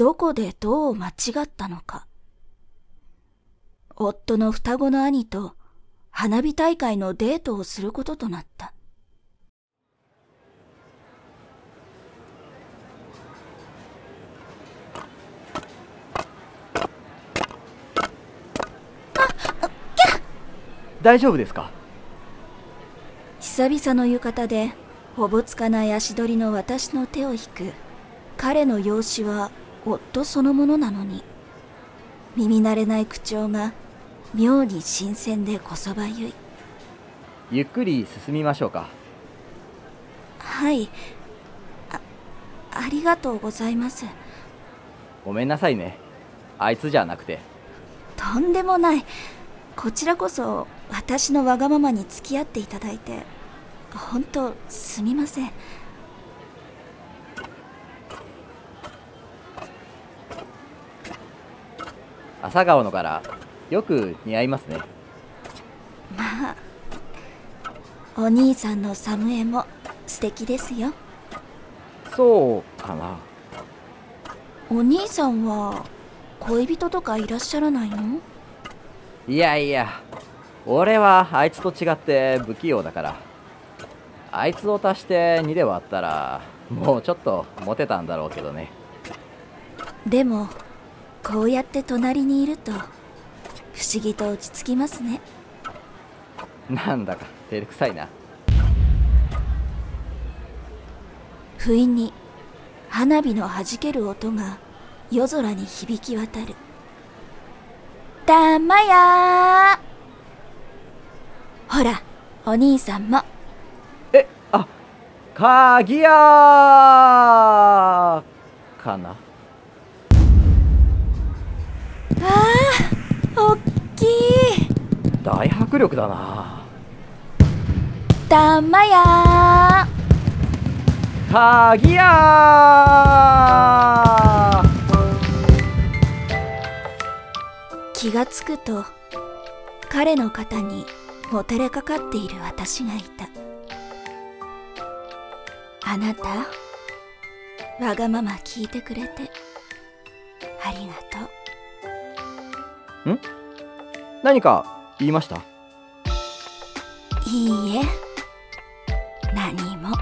どこでどう間違ったのか。夫の双子の兄と花火大会のデートをすることとなった。大丈夫ですか？久々の浴衣でおぼつかない足取りの私の手を引く彼の容姿は夫そのものなのに。耳慣れない口調が妙に新鮮でこそばゆい。ゆっくり進みましょうか。はい。あありがとうございます。ごめんなさいね。あいつじゃなくて。とんでもない。こちらこそ私のわがままに付き合っていただいて本当すみません朝顔の柄よく似合いますね。まあお兄さんのサムエも素敵ですよ。そうかな。お兄さんは恋人とかいらっしゃらないの？いやいや俺はあいつと違って不器用だから。あいつを足して2で割ったらもうちょっとモテたんだろうけどね。でもこうやって隣にいると不思議と落ち着きますね。なんだか照れくさいな。不意に花火の弾ける音が夜空に響き渡る。たまやほらお兄さんも。えあ鍵屋かな？ああおっきい。大迫力だな。たまや。鍵屋気がつくと彼の肩にもたれかかっている私がいた。あなたわがまま聞いてくれてありがとうん？何か言いました？いいえ。何も。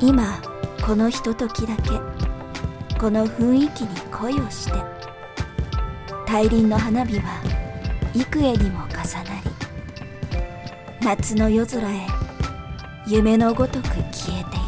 今このひとときだけこの雰囲気に恋をして大輪の花火は幾重にも重なり夏の夜空へ夢のごとく消えた